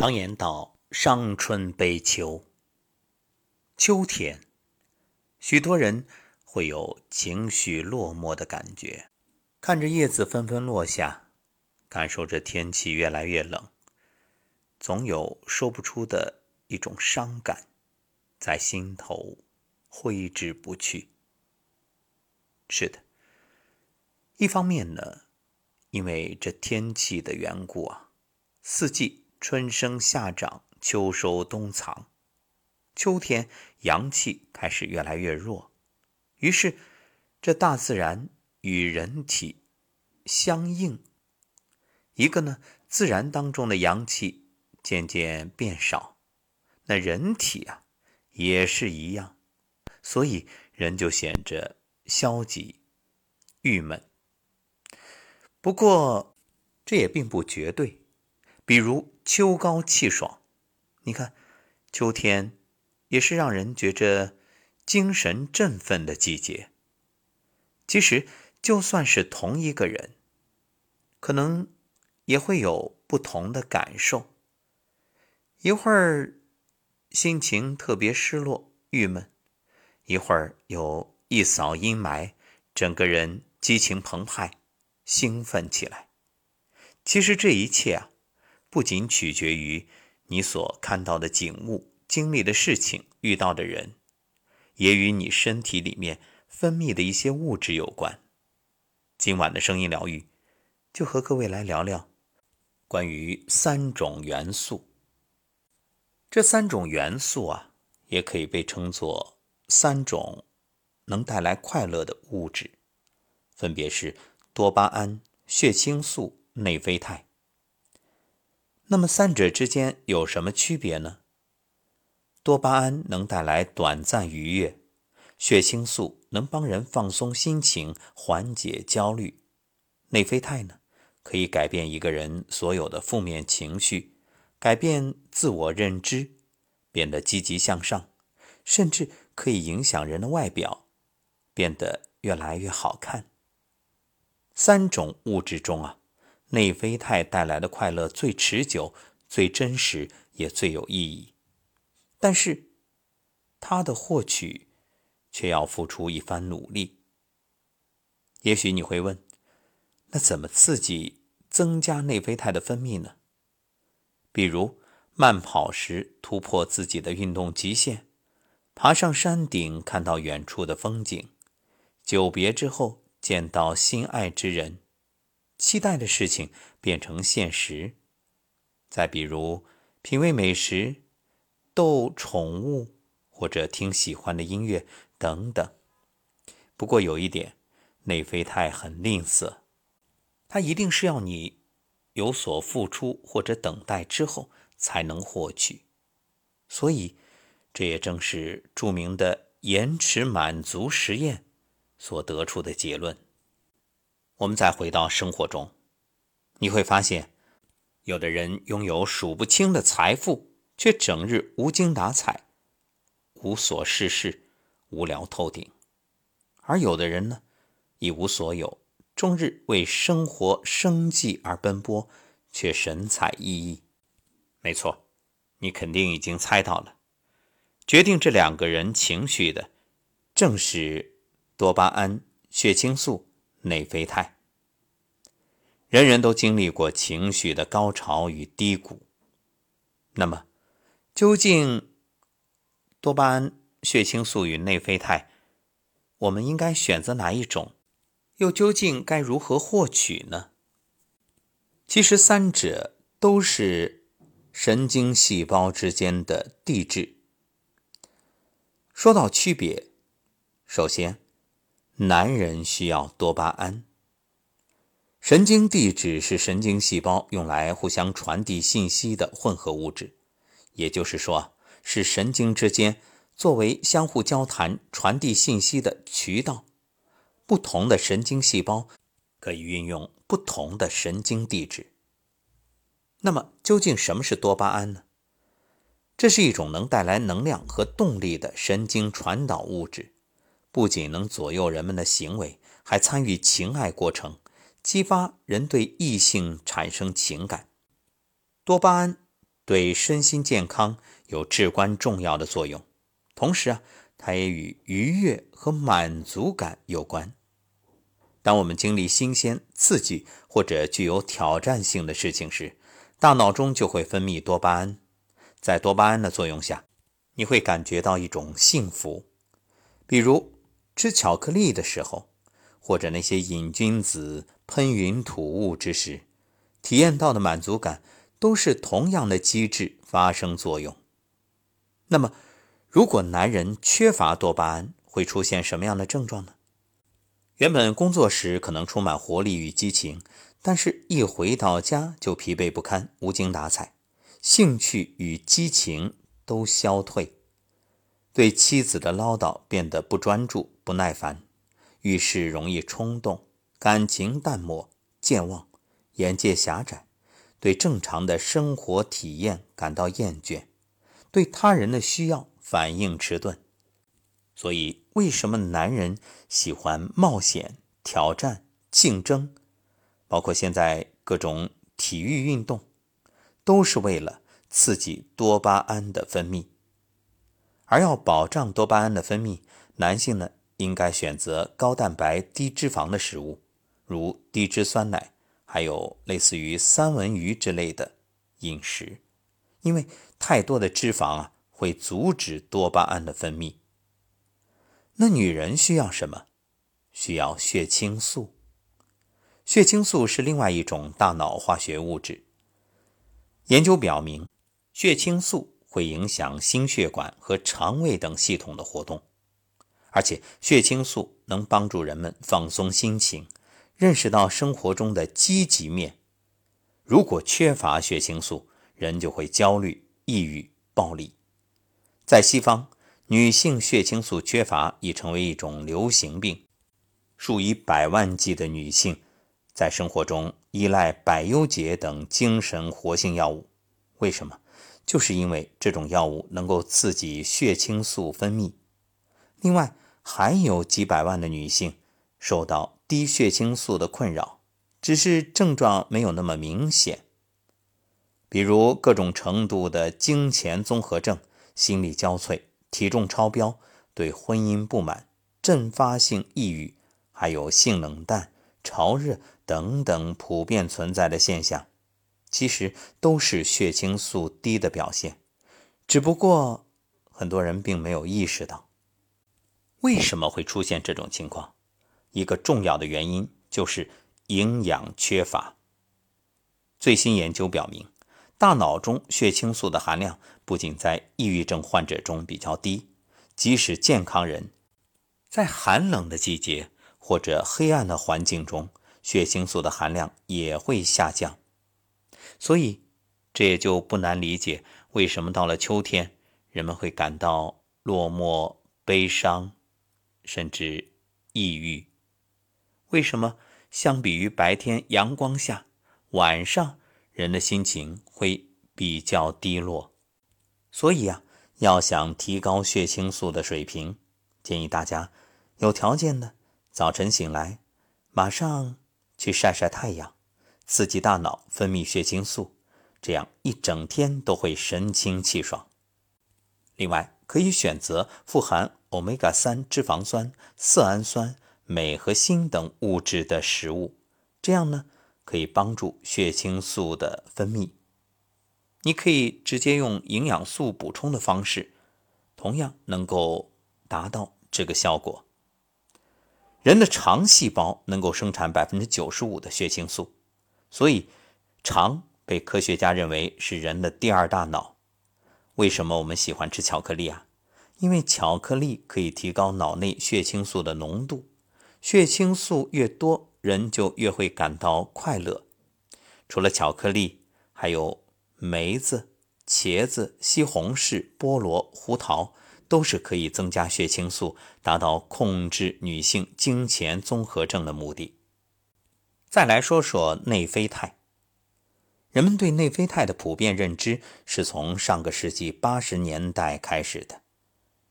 常言道：“伤春悲秋。”秋天，许多人会有情绪落寞的感觉，看着叶子纷纷落下，感受着天气越来越冷，总有说不出的一种伤感，在心头挥之不去。是的，一方面呢，因为这天气的缘故啊，四季。春生夏长，秋收冬藏。秋天阳气开始越来越弱，于是这大自然与人体相应。一个呢，自然当中的阳气渐渐变少，那人体啊也是一样，所以人就显着消极、郁闷。不过这也并不绝对。比如秋高气爽，你看，秋天也是让人觉着精神振奋的季节。其实，就算是同一个人，可能也会有不同的感受。一会儿心情特别失落、郁闷，一会儿又一扫阴霾，整个人激情澎湃、兴奋起来。其实这一切啊。不仅取决于你所看到的景物、经历的事情、遇到的人，也与你身体里面分泌的一些物质有关。今晚的声音疗愈，就和各位来聊聊关于三种元素。这三种元素啊，也可以被称作三种能带来快乐的物质，分别是多巴胺、血清素、内啡肽。那么三者之间有什么区别呢？多巴胺能带来短暂愉悦，血清素能帮人放松心情、缓解焦虑，内啡肽呢可以改变一个人所有的负面情绪，改变自我认知，变得积极向上，甚至可以影响人的外表，变得越来越好看。三种物质中啊。内啡肽带来的快乐最持久、最真实，也最有意义。但是，它的获取却要付出一番努力。也许你会问：那怎么刺激、增加内啡肽的分泌呢？比如，慢跑时突破自己的运动极限，爬上山顶看到远处的风景，久别之后见到心爱之人。期待的事情变成现实，再比如品味美食、逗宠物或者听喜欢的音乐等等。不过有一点，内啡肽很吝啬，它一定是要你有所付出或者等待之后才能获取。所以，这也正是著名的延迟满足实验所得出的结论。我们再回到生活中，你会发现，有的人拥有数不清的财富，却整日无精打采、无所事事、无聊透顶；而有的人呢，一无所有，终日为生活生计而奔波，却神采奕奕。没错，你肯定已经猜到了，决定这两个人情绪的，正是多巴胺、血清素。内啡肽。人人都经历过情绪的高潮与低谷，那么，究竟多巴胺、血清素与内啡肽，我们应该选择哪一种？又究竟该如何获取呢？其实，三者都是神经细胞之间的递质。说到区别，首先。男人需要多巴胺。神经递质是神经细胞用来互相传递信息的混合物质，也就是说，是神经之间作为相互交谈、传递信息的渠道。不同的神经细胞可以运用不同的神经递质。那么，究竟什么是多巴胺呢？这是一种能带来能量和动力的神经传导物质。不仅能左右人们的行为，还参与情爱过程，激发人对异性产生情感。多巴胺对身心健康有至关重要的作用。同时啊，它也与愉悦和满足感有关。当我们经历新鲜、刺激或者具有挑战性的事情时，大脑中就会分泌多巴胺。在多巴胺的作用下，你会感觉到一种幸福。比如吃巧克力的时候，或者那些瘾君子喷云吐雾之时，体验到的满足感都是同样的机制发生作用。那么，如果男人缺乏多巴胺，会出现什么样的症状呢？原本工作时可能充满活力与激情，但是一回到家就疲惫不堪、无精打采，兴趣与激情都消退，对妻子的唠叨变得不专注、不耐烦，遇事容易冲动，感情淡漠、健忘，眼界狭窄，对正常的生活体验感到厌倦，对他人的需要。反应迟钝，所以为什么男人喜欢冒险、挑战、竞争，包括现在各种体育运动，都是为了刺激多巴胺的分泌。而要保障多巴胺的分泌，男性呢应该选择高蛋白、低脂肪的食物，如低脂酸奶，还有类似于三文鱼之类的饮食，因为太多的脂肪啊。会阻止多巴胺的分泌。那女人需要什么？需要血清素。血清素是另外一种大脑化学物质。研究表明，血清素会影响心血管和肠胃等系统的活动，而且血清素能帮助人们放松心情，认识到生活中的积极面。如果缺乏血清素，人就会焦虑、抑郁、暴力。在西方，女性血清素缺乏已成为一种流行病，数以百万计的女性在生活中依赖百忧解等精神活性药物。为什么？就是因为这种药物能够刺激血清素分泌。另外，还有几百万的女性受到低血清素的困扰，只是症状没有那么明显，比如各种程度的经前综合症。心力交瘁、体重超标、对婚姻不满、阵发性抑郁，还有性冷淡、潮热等等普遍存在的现象，其实都是血清素低的表现。只不过很多人并没有意识到，为什么会出现这种情况。一个重要的原因就是营养缺乏。最新研究表明。大脑中血清素的含量不仅在抑郁症患者中比较低，即使健康人，在寒冷的季节或者黑暗的环境中，血清素的含量也会下降。所以，这也就不难理解为什么到了秋天，人们会感到落寞、悲伤，甚至抑郁。为什么相比于白天阳光下，晚上？人的心情会比较低落，所以啊，要想提高血清素的水平，建议大家有条件的早晨醒来，马上去晒晒太阳，刺激大脑分泌血清素，这样一整天都会神清气爽。另外，可以选择富含欧米伽三脂肪酸、色氨酸、镁和锌等物质的食物，这样呢。可以帮助血清素的分泌。你可以直接用营养素补充的方式，同样能够达到这个效果。人的肠细胞能够生产百分之九十五的血清素，所以肠被科学家认为是人的第二大脑。为什么我们喜欢吃巧克力啊？因为巧克力可以提高脑内血清素的浓度，血清素越多。人就越会感到快乐。除了巧克力，还有梅子、茄子、西红柿、菠萝、胡桃，都是可以增加血清素，达到控制女性经前综合症的目的。再来说说内啡肽。人们对内啡肽的普遍认知是从上个世纪八十年代开始的。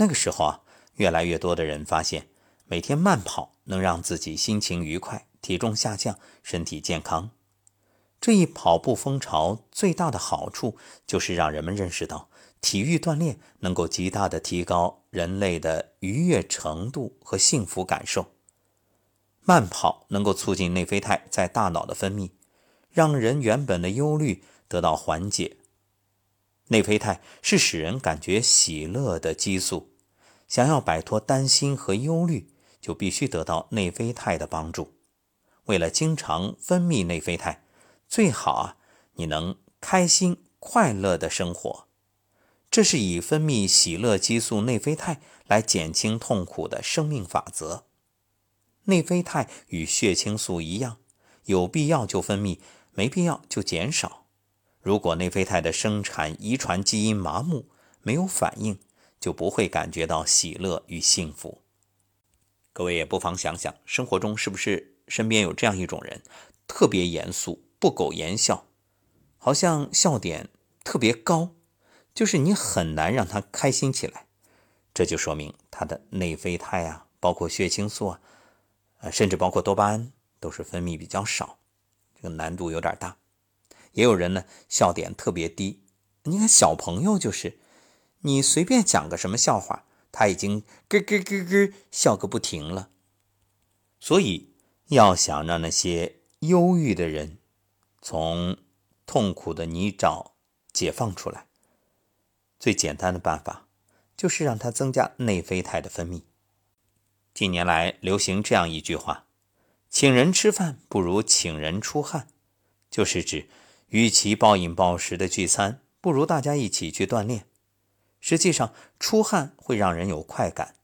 那个时候啊，越来越多的人发现，每天慢跑能让自己心情愉快。体重下降，身体健康。这一跑步风潮最大的好处就是让人们认识到，体育锻炼能够极大的提高人类的愉悦程度和幸福感受。慢跑能够促进内啡肽在大脑的分泌，让人原本的忧虑得到缓解。内啡肽是使人感觉喜乐的激素，想要摆脱担心和忧虑，就必须得到内啡肽的帮助。为了经常分泌内啡肽，最好啊，你能开心快乐的生活。这是以分泌喜乐激素内啡肽来减轻痛苦的生命法则。内啡肽与血清素一样，有必要就分泌，没必要就减少。如果内啡肽的生产遗传基因麻木，没有反应，就不会感觉到喜乐与幸福。各位也不妨想想，生活中是不是身边有这样一种人，特别严肃，不苟言笑，好像笑点特别高，就是你很难让他开心起来。这就说明他的内啡肽啊，包括血清素啊。啊，甚至包括多巴胺都是分泌比较少，这个难度有点大。也有人呢，笑点特别低。你看小朋友就是，你随便讲个什么笑话，他已经咯咯咯咯笑个不停了。所以，要想让那些忧郁的人从痛苦的泥沼解放出来，最简单的办法就是让他增加内啡肽的分泌。近年来流行这样一句话：“请人吃饭不如请人出汗”，就是指，与其暴饮暴食的聚餐，不如大家一起去锻炼。实际上，出汗会让人有快感。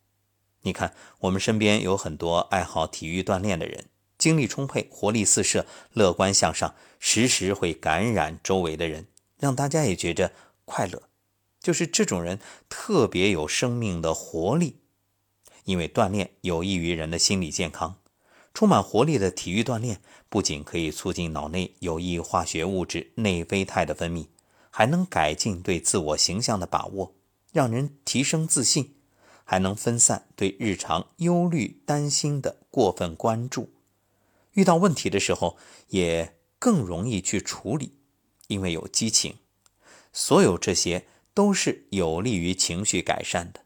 你看，我们身边有很多爱好体育锻炼的人，精力充沛、活力四射、乐观向上，时时会感染周围的人，让大家也觉着快乐。就是这种人特别有生命的活力。因为锻炼有益于人的心理健康，充满活力的体育锻炼不仅可以促进脑内有益化学物质内啡肽的分泌，还能改进对自我形象的把握，让人提升自信，还能分散对日常忧虑担心的过分关注。遇到问题的时候也更容易去处理，因为有激情。所有这些都是有利于情绪改善的。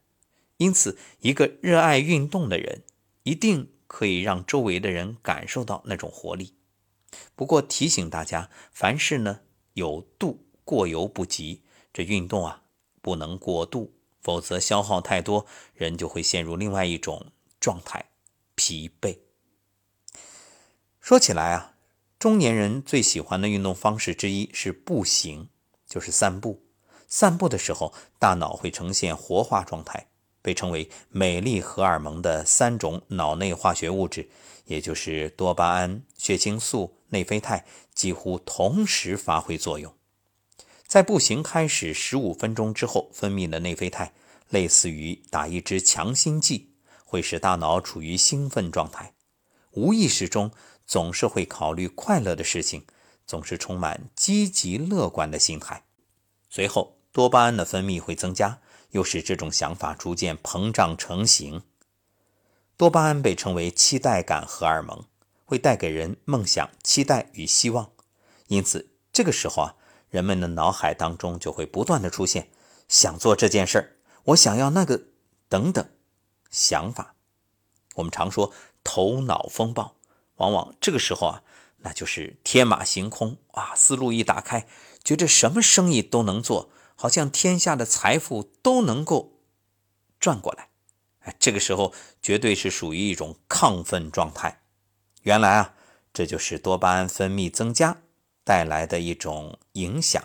因此，一个热爱运动的人，一定可以让周围的人感受到那种活力。不过提醒大家，凡事呢有度，过犹不及。这运动啊，不能过度，否则消耗太多，人就会陷入另外一种状态——疲惫。说起来啊，中年人最喜欢的运动方式之一是步行，就是散步。散步的时候，大脑会呈现活化状态。被称为“美丽荷尔蒙”的三种脑内化学物质，也就是多巴胺、血清素、内啡肽，几乎同时发挥作用。在步行开始十五分钟之后分泌的内啡肽，类似于打一支强心剂，会使大脑处于兴奋状态，无意识中总是会考虑快乐的事情，总是充满积极乐观的心态。随后，多巴胺的分泌会增加。又使这种想法逐渐膨胀成型。多巴胺被称为期待感荷尔蒙，会带给人梦想、期待与希望。因此，这个时候啊，人们的脑海当中就会不断的出现想做这件事儿，我想要那个等等想法。我们常说头脑风暴，往往这个时候啊，那就是天马行空啊，思路一打开，觉着什么生意都能做。好像天下的财富都能够转过来，哎，这个时候绝对是属于一种亢奋状态。原来啊，这就是多巴胺分泌增加带来的一种影响。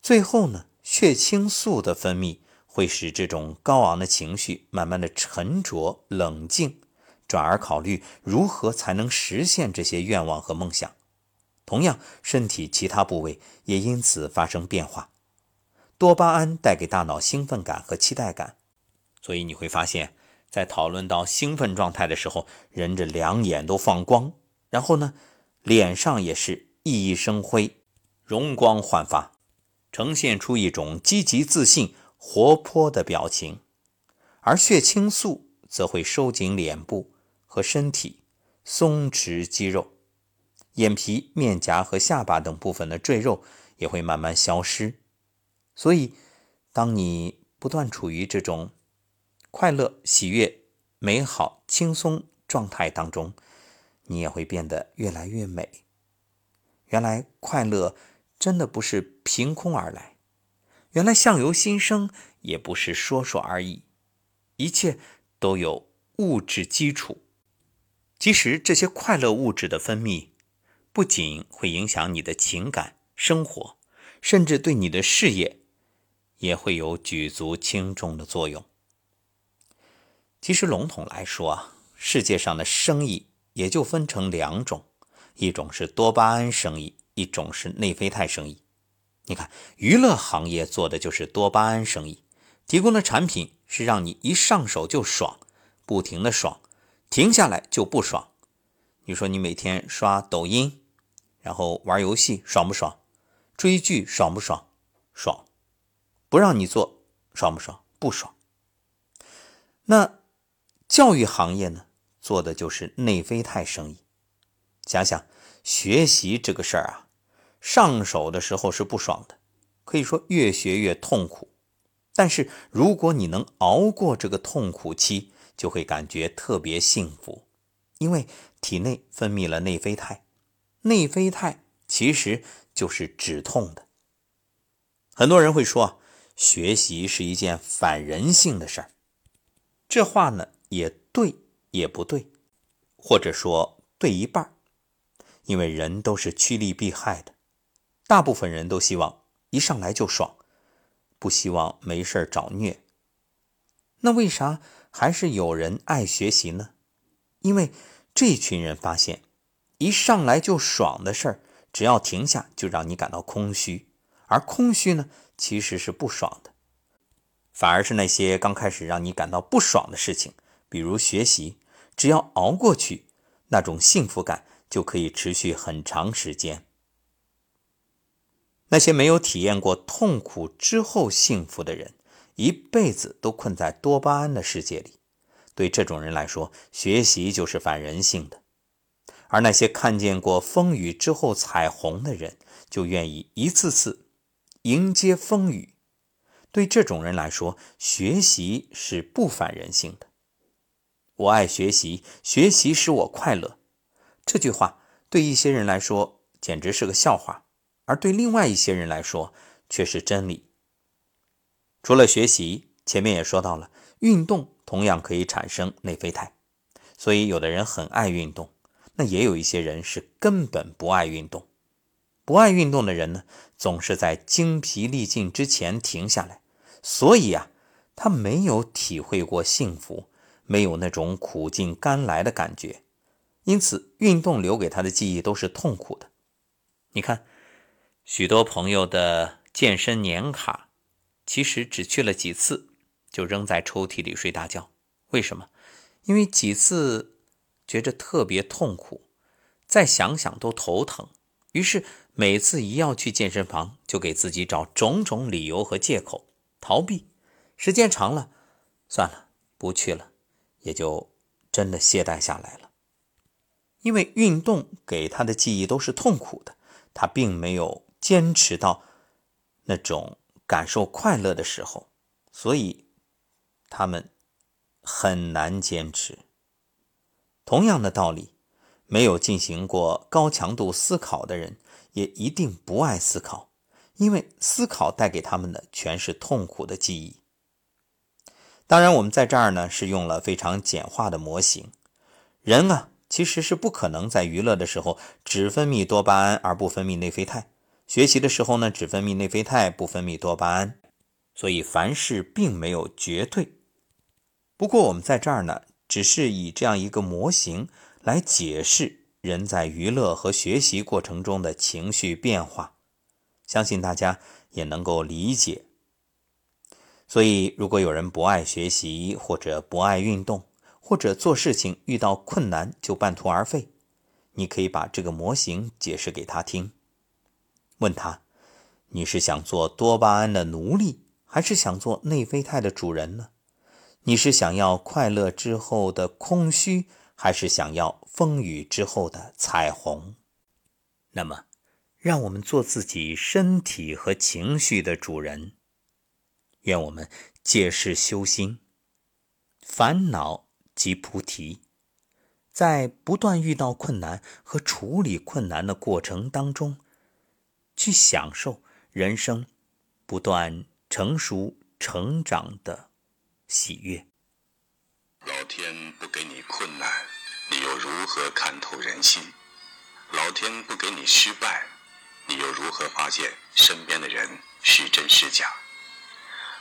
最后呢，血清素的分泌会使这种高昂的情绪慢慢的沉着冷静，转而考虑如何才能实现这些愿望和梦想。同样，身体其他部位也因此发生变化。多巴胺带给大脑兴奋感和期待感，所以你会发现，在讨论到兴奋状态的时候，人这两眼都放光，然后呢，脸上也是熠熠生辉，容光焕发，呈现出一种积极自信、活泼的表情。而血清素则会收紧脸部和身体，松弛肌肉。眼皮、面颊和下巴等部分的赘肉也会慢慢消失。所以，当你不断处于这种快乐、喜悦、美好、轻松状态当中，你也会变得越来越美。原来快乐真的不是凭空而来，原来相由心生也不是说说而已，一切都有物质基础。其实这些快乐物质的分泌，不仅会影响你的情感生活，甚至对你的事业也会有举足轻重的作用。其实笼统来说啊，世界上的生意也就分成两种。一种是多巴胺生意，一种是内啡肽生意。你看，娱乐行业做的就是多巴胺生意，提供的产品是让你一上手就爽，不停的爽，停下来就不爽。你说你每天刷抖音，然后玩游戏，爽不爽？追剧爽不爽？爽。不让你做，爽不爽？不爽。那教育行业呢，做的就是内啡肽生意。想想学习这个事儿啊，上手的时候是不爽的，可以说越学越痛苦。但是如果你能熬过这个痛苦期，就会感觉特别幸福，因为体内分泌了内啡肽。内啡肽其实就是止痛的。很多人会说，学习是一件反人性的事儿。这话呢，也对，也不对，或者说对一半。因为人都是趋利避害的，大部分人都希望一上来就爽，不希望没事找虐。那为啥还是有人爱学习呢？因为这群人发现，一上来就爽的事儿，只要停下就让你感到空虚，而空虚呢，其实是不爽的。反而是那些刚开始让你感到不爽的事情，比如学习，只要熬过去，那种幸福感。就可以持续很长时间。那些没有体验过痛苦之后幸福的人，一辈子都困在多巴胺的世界里。对这种人来说，学习就是反人性的；而那些看见过风雨之后彩虹的人，就愿意一次次迎接风雨。对这种人来说，学习是不反人性的。我爱学习，学习使我快乐。这句话对一些人来说简直是个笑话，而对另外一些人来说却是真理。除了学习，前面也说到了，运动同样可以产生内啡肽，所以有的人很爱运动，那也有一些人是根本不爱运动。不爱运动的人呢，总是在精疲力尽之前停下来，所以啊，他没有体会过幸福，没有那种苦尽甘来的感觉。因此，运动留给他的记忆都是痛苦的。你看，许多朋友的健身年卡，其实只去了几次，就扔在抽屉里睡大觉。为什么？因为几次觉着特别痛苦，再想想都头疼。于是每次一要去健身房，就给自己找种种理由和借口逃避。时间长了，算了，不去了，也就真的懈怠下来了。因为运动给他的记忆都是痛苦的，他并没有坚持到那种感受快乐的时候，所以他们很难坚持。同样的道理，没有进行过高强度思考的人，也一定不爱思考，因为思考带给他们的全是痛苦的记忆。当然，我们在这儿呢是用了非常简化的模型，人啊。其实是不可能在娱乐的时候只分泌多巴胺而不分泌内啡肽，学习的时候呢只分泌内啡肽不分泌多巴胺，所以凡事并没有绝对。不过我们在这儿呢，只是以这样一个模型来解释人在娱乐和学习过程中的情绪变化，相信大家也能够理解。所以，如果有人不爱学习或者不爱运动，或者做事情遇到困难就半途而废，你可以把这个模型解释给他听。问他：你是想做多巴胺的奴隶，还是想做内啡肽的主人呢？你是想要快乐之后的空虚，还是想要风雨之后的彩虹？那么，让我们做自己身体和情绪的主人。愿我们借势修心，烦恼即菩提，在不断遇到困难和处理困难的过程当中，去享受人生不断成熟成长的喜悦。老天不给你困难，你又如何看透人心？老天不给你失败，你又如何发现身边的人是真是假？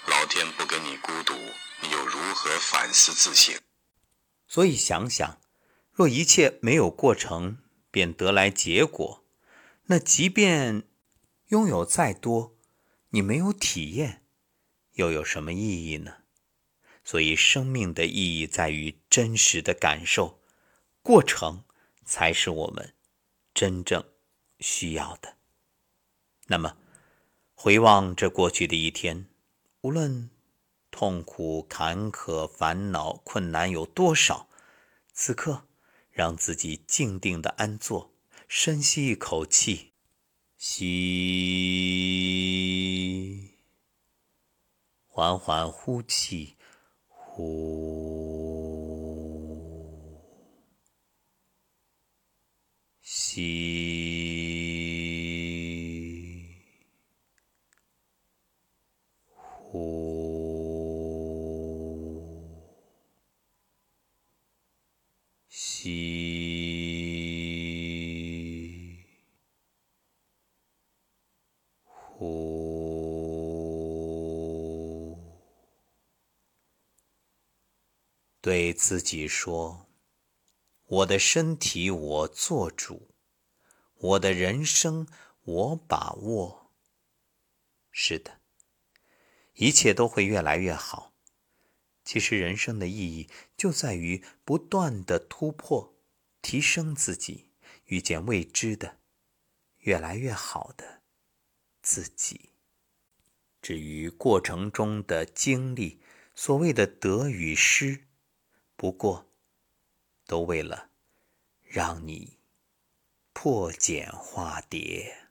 老天不给你孤独，你又如何反思自省？所以想想，若一切没有过程便得来结果，那即便拥有再多，你没有体验，又有什么意义呢？所以生命的意义在于真实的感受，过程才是我们真正需要的。那么，回望这过去的一天。无论痛苦、坎坷、烦恼、困难有多少，此刻让自己静定的安坐，深吸一口气，吸，缓缓呼气，呼，吸。对自己说：“我的身体我做主，我的人生我把握。”是的，一切都会越来越好。其实人生的意义就在于不断的突破、提升自己，遇见未知的、越来越好的自己。至于过程中的经历，所谓的得与失，不过都为了让你破茧化蝶。